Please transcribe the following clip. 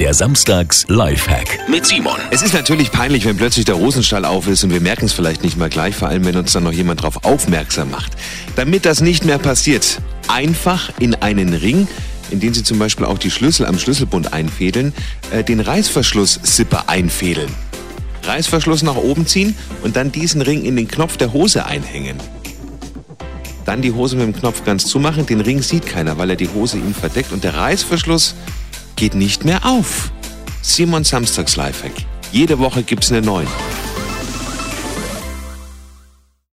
Der Samstags Lifehack mit Simon. Es ist natürlich peinlich, wenn plötzlich der Rosenstall auf ist und wir merken es vielleicht nicht mal gleich, vor allem wenn uns dann noch jemand darauf aufmerksam macht. Damit das nicht mehr passiert, einfach in einen Ring, in den Sie zum Beispiel auch die Schlüssel am Schlüsselbund einfädeln, äh, den Reißverschluss-Zipper einfädeln. Reißverschluss nach oben ziehen und dann diesen Ring in den Knopf der Hose einhängen. Dann die Hose mit dem Knopf ganz zumachen, den Ring sieht keiner, weil er die Hose ihm verdeckt und der Reißverschluss geht nicht mehr auf. Simon Samstags Lifehack. Jede Woche gibt's eine neue.